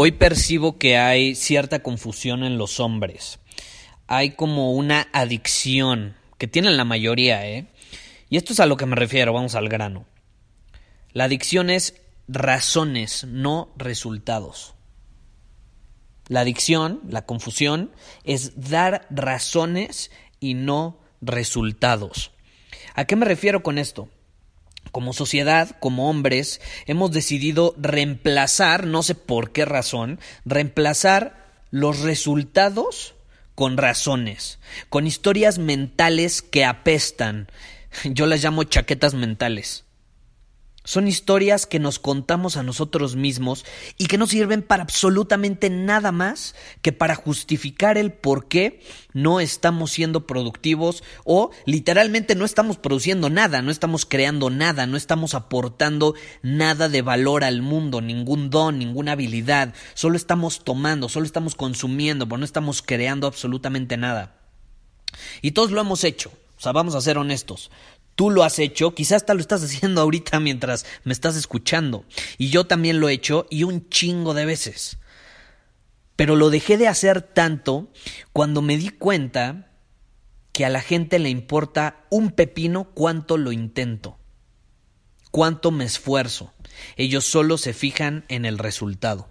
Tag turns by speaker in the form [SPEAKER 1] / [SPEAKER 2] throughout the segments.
[SPEAKER 1] Hoy percibo que hay cierta confusión en los hombres. Hay como una adicción que tienen la mayoría, ¿eh? Y esto es a lo que me refiero, vamos al grano. La adicción es razones, no resultados. La adicción, la confusión, es dar razones y no resultados. ¿A qué me refiero con esto? Como sociedad, como hombres, hemos decidido reemplazar, no sé por qué razón, reemplazar los resultados con razones, con historias mentales que apestan. Yo las llamo chaquetas mentales. Son historias que nos contamos a nosotros mismos y que no sirven para absolutamente nada más que para justificar el por qué no estamos siendo productivos o literalmente no estamos produciendo nada, no estamos creando nada, no estamos aportando nada de valor al mundo, ningún don, ninguna habilidad, solo estamos tomando, solo estamos consumiendo, pero no estamos creando absolutamente nada. Y todos lo hemos hecho. O sea, vamos a ser honestos tú lo has hecho, quizás hasta lo estás haciendo ahorita mientras me estás escuchando. Y yo también lo he hecho y un chingo de veces. Pero lo dejé de hacer tanto cuando me di cuenta que a la gente le importa un pepino cuánto lo intento, cuánto me esfuerzo. Ellos solo se fijan en el resultado.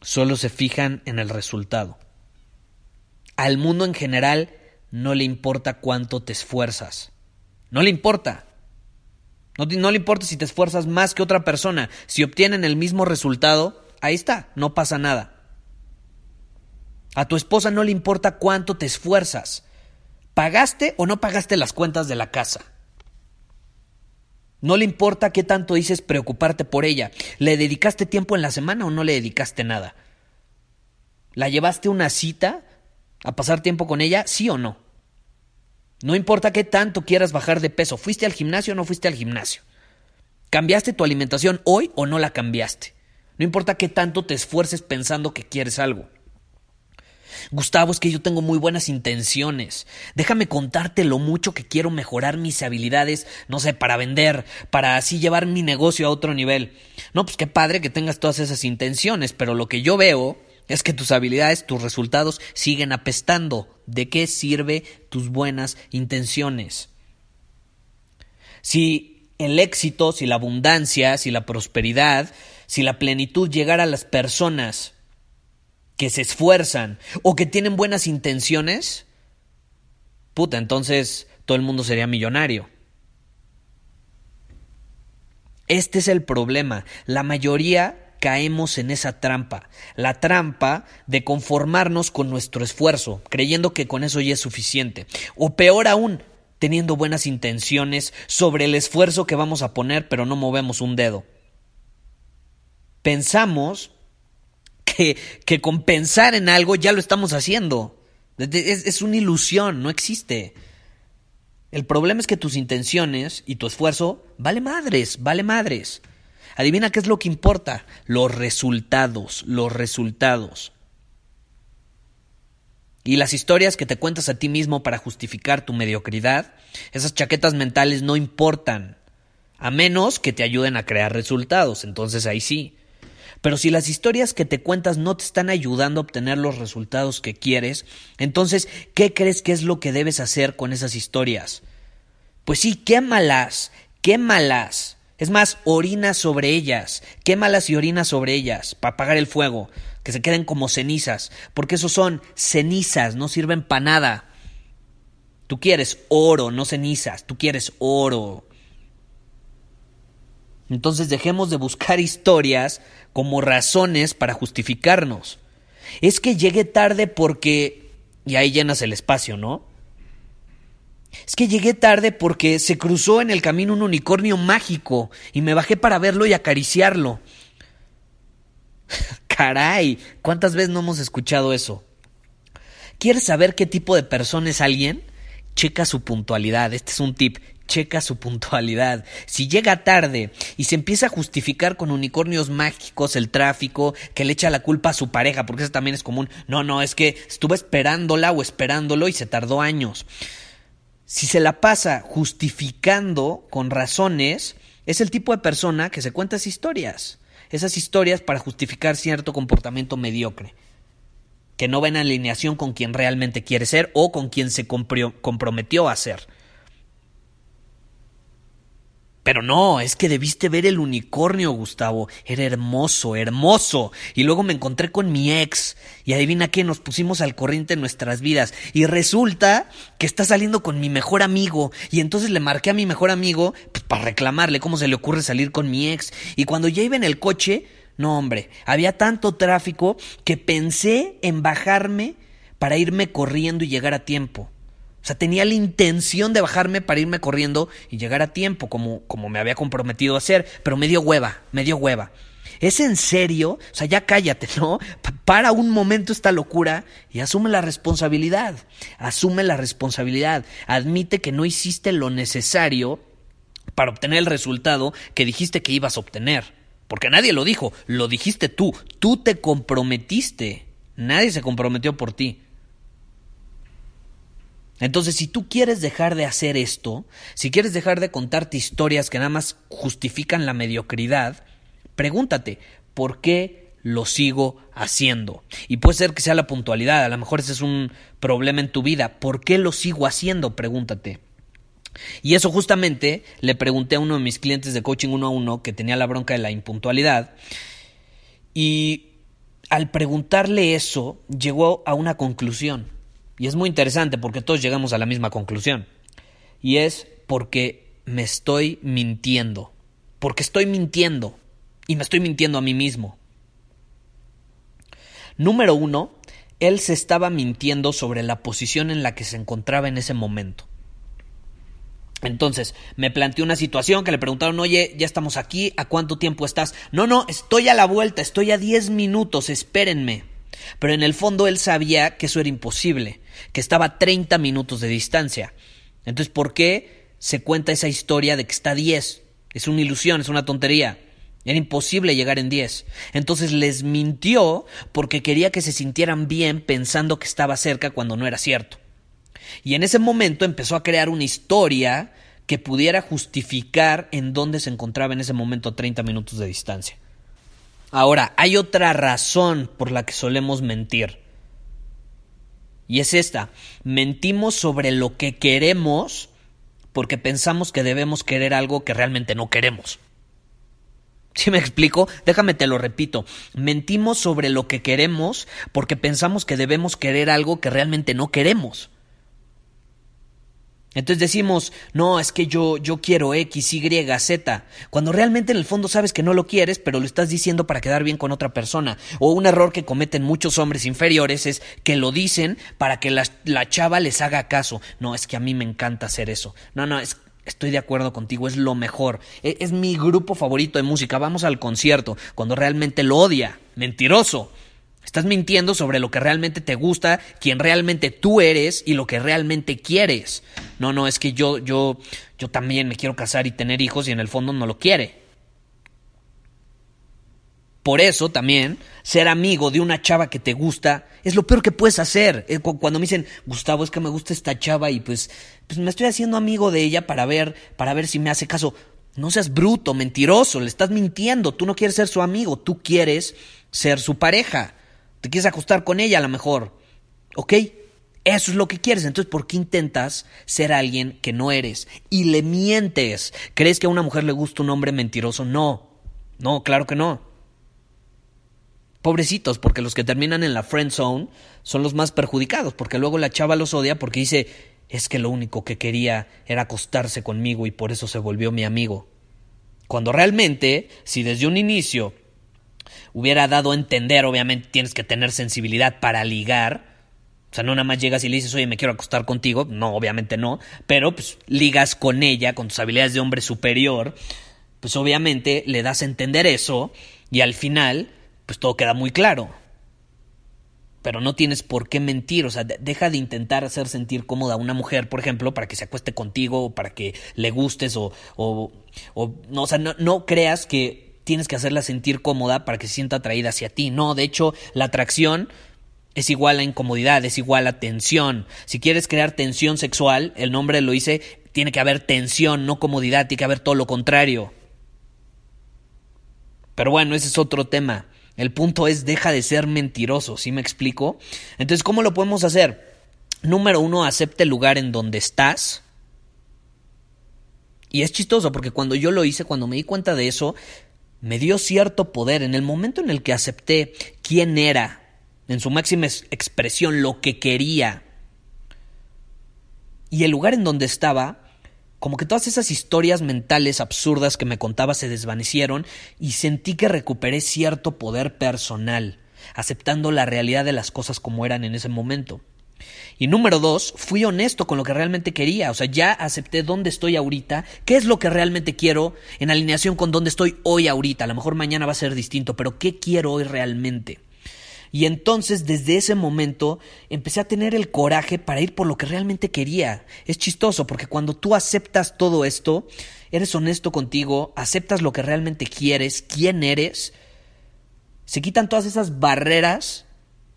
[SPEAKER 1] Solo se fijan en el resultado. Al mundo en general no le importa cuánto te esfuerzas no le importa. No, le importa si te esfuerzas más que otra persona. Si obtienen el mismo resultado, ahí está, no pasa nada. A tu esposa no le importa cuánto te esfuerzas. ¿Pagaste o no pagaste las cuentas de la casa? No le importa qué tanto dices preocuparte por ella. ¿Le dedicaste tiempo en la semana o no le dedicaste nada? ¿La llevaste una cita a pasar tiempo con ella? ¿Sí o no? No importa qué tanto quieras bajar de peso, ¿fuiste al gimnasio o no fuiste al gimnasio? ¿Cambiaste tu alimentación hoy o no la cambiaste? No importa qué tanto te esfuerces pensando que quieres algo. Gustavo, es que yo tengo muy buenas intenciones. Déjame contarte lo mucho que quiero mejorar mis habilidades, no sé, para vender, para así llevar mi negocio a otro nivel. No, pues qué padre que tengas todas esas intenciones, pero lo que yo veo es que tus habilidades, tus resultados siguen apestando. ¿De qué sirve tus buenas intenciones? Si el éxito, si la abundancia, si la prosperidad, si la plenitud llegara a las personas que se esfuerzan o que tienen buenas intenciones, puta, entonces todo el mundo sería millonario. Este es el problema. La mayoría caemos en esa trampa, la trampa de conformarnos con nuestro esfuerzo, creyendo que con eso ya es suficiente, o peor aún, teniendo buenas intenciones sobre el esfuerzo que vamos a poner, pero no movemos un dedo. Pensamos que, que con pensar en algo ya lo estamos haciendo. Es, es una ilusión, no existe. El problema es que tus intenciones y tu esfuerzo vale madres, vale madres. Adivina qué es lo que importa. Los resultados, los resultados. Y las historias que te cuentas a ti mismo para justificar tu mediocridad, esas chaquetas mentales no importan, a menos que te ayuden a crear resultados, entonces ahí sí. Pero si las historias que te cuentas no te están ayudando a obtener los resultados que quieres, entonces, ¿qué crees que es lo que debes hacer con esas historias? Pues sí, quémalas, quémalas Es más, orina sobre ellas, quémalas y orina sobre ellas para apagar el fuego, que se queden como cenizas, porque esos son cenizas, no sirven para nada. Tú quieres oro, no cenizas, tú quieres oro. Entonces dejemos de buscar historias como razones para justificarnos. Es que llegué tarde porque... Y ahí llenas el espacio, ¿no? Es que llegué tarde porque se cruzó en el camino un unicornio mágico y me bajé para verlo y acariciarlo. Caray, ¿cuántas veces no hemos escuchado eso? ¿Quieres saber qué tipo de persona es alguien? Checa su puntualidad. Este es un tip checa su puntualidad. Si llega tarde y se empieza a justificar con unicornios mágicos el tráfico, que le echa la culpa a su pareja, porque eso también es común. No, no, es que estuve esperándola o esperándolo y se tardó años. Si se la pasa justificando con razones, es el tipo de persona que se cuenta esas historias. Esas historias para justificar cierto comportamiento mediocre que no va en alineación con quien realmente quiere ser o con quien se comprometió a ser. Pero no, es que debiste ver el unicornio, Gustavo. Era hermoso, hermoso. Y luego me encontré con mi ex. Y adivina qué, nos pusimos al corriente en nuestras vidas. Y resulta que está saliendo con mi mejor amigo. Y entonces le marqué a mi mejor amigo pues, para reclamarle cómo se le ocurre salir con mi ex. Y cuando ya iba en el coche, no hombre, había tanto tráfico que pensé en bajarme para irme corriendo y llegar a tiempo. O sea, tenía la intención de bajarme para irme corriendo y llegar a tiempo, como, como me había comprometido a hacer, pero me dio hueva, me dio hueva. ¿Es en serio? O sea, ya cállate, ¿no? Para un momento esta locura y asume la responsabilidad. Asume la responsabilidad. Admite que no hiciste lo necesario para obtener el resultado que dijiste que ibas a obtener. Porque nadie lo dijo, lo dijiste tú. Tú te comprometiste. Nadie se comprometió por ti. Entonces, si tú quieres dejar de hacer esto, si quieres dejar de contarte historias que nada más justifican la mediocridad, pregúntate, ¿por qué lo sigo haciendo? Y puede ser que sea la puntualidad, a lo mejor ese es un problema en tu vida. ¿Por qué lo sigo haciendo? Pregúntate. Y eso justamente le pregunté a uno de mis clientes de coaching uno a uno que tenía la bronca de la impuntualidad. Y al preguntarle eso, llegó a una conclusión. Y es muy interesante porque todos llegamos a la misma conclusión. Y es porque me estoy mintiendo. Porque estoy mintiendo. Y me estoy mintiendo a mí mismo. Número uno, él se estaba mintiendo sobre la posición en la que se encontraba en ese momento. Entonces, me planteó una situación que le preguntaron, oye, ya estamos aquí, ¿a cuánto tiempo estás? No, no, estoy a la vuelta, estoy a 10 minutos, espérenme. Pero en el fondo él sabía que eso era imposible, que estaba a 30 minutos de distancia. Entonces, ¿por qué se cuenta esa historia de que está a 10? Es una ilusión, es una tontería. Era imposible llegar en 10. Entonces les mintió porque quería que se sintieran bien pensando que estaba cerca cuando no era cierto. Y en ese momento empezó a crear una historia que pudiera justificar en dónde se encontraba en ese momento a 30 minutos de distancia. Ahora, hay otra razón por la que solemos mentir. Y es esta. Mentimos sobre lo que queremos porque pensamos que debemos querer algo que realmente no queremos. ¿Sí me explico? Déjame te lo repito. Mentimos sobre lo que queremos porque pensamos que debemos querer algo que realmente no queremos. Entonces decimos, no, es que yo, yo quiero X, Y, Z, cuando realmente en el fondo sabes que no lo quieres, pero lo estás diciendo para quedar bien con otra persona. O un error que cometen muchos hombres inferiores es que lo dicen para que la, la chava les haga caso. No, es que a mí me encanta hacer eso. No, no, es, Estoy de acuerdo contigo, es lo mejor. Es, es mi grupo favorito de música. Vamos al concierto cuando realmente lo odia. Mentiroso. Estás mintiendo sobre lo que realmente te gusta, quién realmente tú eres y lo que realmente quieres. No, no, es que yo, yo, yo también me quiero casar y tener hijos y en el fondo no lo quiere. Por eso también ser amigo de una chava que te gusta es lo peor que puedes hacer. Eh, cuando me dicen, Gustavo, es que me gusta esta chava y pues, pues me estoy haciendo amigo de ella para ver, para ver si me hace caso. No seas bruto, mentiroso, le estás mintiendo. Tú no quieres ser su amigo, tú quieres ser su pareja te quieres acostar con ella a lo mejor. ¿Ok? Eso es lo que quieres. Entonces, ¿por qué intentas ser alguien que no eres? Y le mientes. ¿Crees que a una mujer le gusta un hombre mentiroso? No. No, claro que no. Pobrecitos, porque los que terminan en la friend zone son los más perjudicados, porque luego la chava los odia porque dice, es que lo único que quería era acostarse conmigo y por eso se volvió mi amigo. Cuando realmente, si desde un inicio hubiera dado a entender, obviamente tienes que tener sensibilidad para ligar, o sea, no nada más llegas y le dices, oye, me quiero acostar contigo. No, obviamente no. Pero pues ligas con ella, con tus habilidades de hombre superior. Pues obviamente le das a entender eso y al final, pues todo queda muy claro. Pero no tienes por qué mentir. O sea, deja de intentar hacer sentir cómoda a una mujer, por ejemplo, para que se acueste contigo o para que le gustes o, o, o no, o sea, no, no creas que tienes que hacerla sentir cómoda para que se sienta atraída hacia ti. No, de hecho, la atracción es igual a incomodidad, es igual a tensión. Si quieres crear tensión sexual, el nombre lo dice, tiene que haber tensión, no comodidad, tiene que haber todo lo contrario. Pero bueno, ese es otro tema. El punto es deja de ser mentiroso, ¿sí me explico? Entonces, ¿cómo lo podemos hacer? Número uno, acepte el lugar en donde estás. Y es chistoso porque cuando yo lo hice, cuando me di cuenta de eso, me dio cierto poder. En el momento en el que acepté quién era, en su máxima expresión, lo que quería. Y el lugar en donde estaba, como que todas esas historias mentales absurdas que me contaba se desvanecieron y sentí que recuperé cierto poder personal, aceptando la realidad de las cosas como eran en ese momento. Y número dos, fui honesto con lo que realmente quería, o sea, ya acepté dónde estoy ahorita, qué es lo que realmente quiero en alineación con dónde estoy hoy ahorita, a lo mejor mañana va a ser distinto, pero qué quiero hoy realmente. Y entonces desde ese momento empecé a tener el coraje para ir por lo que realmente quería. Es chistoso porque cuando tú aceptas todo esto, eres honesto contigo, aceptas lo que realmente quieres, quién eres, se quitan todas esas barreras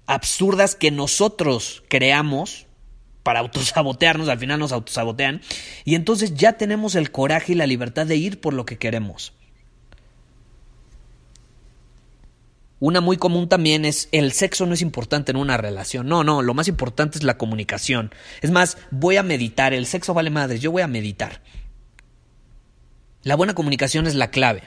[SPEAKER 1] absurdas que nosotros creamos para autosabotearnos, al final nos autosabotean, y entonces ya tenemos el coraje y la libertad de ir por lo que queremos. Una muy común también es el sexo no es importante en una relación. No, no, lo más importante es la comunicación. Es más, voy a meditar, el sexo vale madres, yo voy a meditar. La buena comunicación es la clave.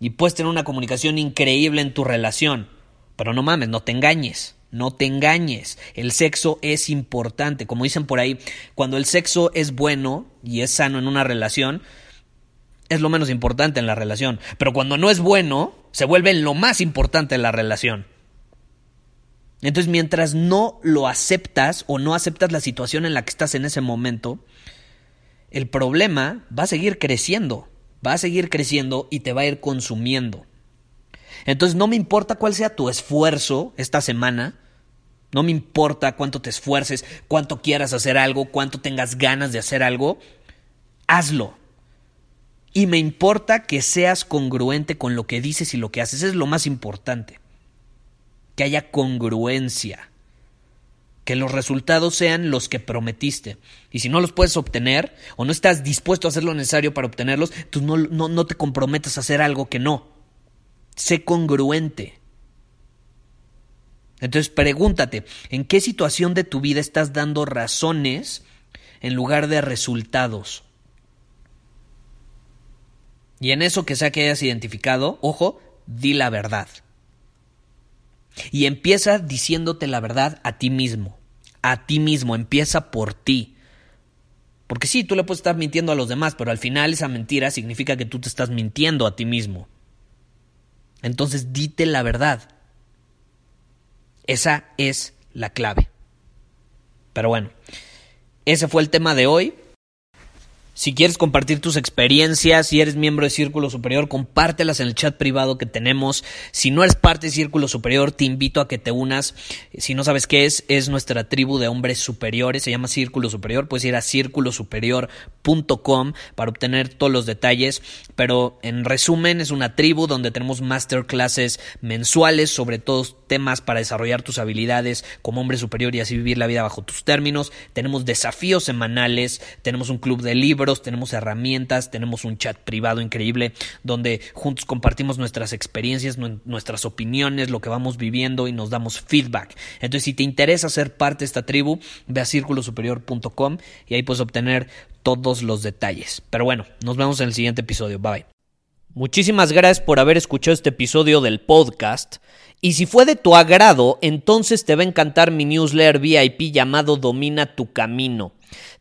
[SPEAKER 1] Y puedes tener una comunicación increíble en tu relación, pero no mames, no te engañes. No te engañes, el sexo es importante. Como dicen por ahí, cuando el sexo es bueno y es sano en una relación, es lo menos importante en la relación. Pero cuando no es bueno, se vuelve lo más importante en la relación. Entonces, mientras no lo aceptas o no aceptas la situación en la que estás en ese momento, el problema va a seguir creciendo, va a seguir creciendo y te va a ir consumiendo. Entonces, no me importa cuál sea tu esfuerzo esta semana, no me importa cuánto te esfuerces, cuánto quieras hacer algo, cuánto tengas ganas de hacer algo, hazlo y me importa que seas congruente con lo que dices y lo que haces. Es lo más importante. Que haya congruencia. Que los resultados sean los que prometiste. Y si no los puedes obtener o no estás dispuesto a hacer lo necesario para obtenerlos, tú no, no, no te comprometas a hacer algo que no. Sé congruente. Entonces pregúntate, ¿en qué situación de tu vida estás dando razones en lugar de resultados? Y en eso que sea que hayas identificado, ojo, di la verdad. Y empieza diciéndote la verdad a ti mismo. A ti mismo, empieza por ti. Porque sí, tú le puedes estar mintiendo a los demás, pero al final esa mentira significa que tú te estás mintiendo a ti mismo. Entonces dite la verdad. Esa es la clave. Pero bueno, ese fue el tema de hoy. Si quieres compartir tus experiencias, si eres miembro de Círculo Superior, compártelas en el chat privado que tenemos. Si no eres parte de Círculo Superior, te invito a que te unas. Si no sabes qué es, es nuestra tribu de hombres superiores, se llama Círculo Superior. Puedes ir a círculosuperior.com para obtener todos los detalles. Pero en resumen, es una tribu donde tenemos masterclasses mensuales sobre todos temas para desarrollar tus habilidades como hombre superior y así vivir la vida bajo tus términos. Tenemos desafíos semanales, tenemos un club de libros tenemos herramientas, tenemos un chat privado increíble donde juntos compartimos nuestras experiencias, nuestras opiniones, lo que vamos viviendo y nos damos feedback. Entonces, si te interesa ser parte de esta tribu, ve a círculosuperior.com y ahí puedes obtener todos los detalles. Pero bueno, nos vemos en el siguiente episodio. Bye. Muchísimas gracias por haber escuchado este episodio del podcast. Y si fue de tu agrado, entonces te va a encantar mi newsletter VIP llamado Domina tu Camino.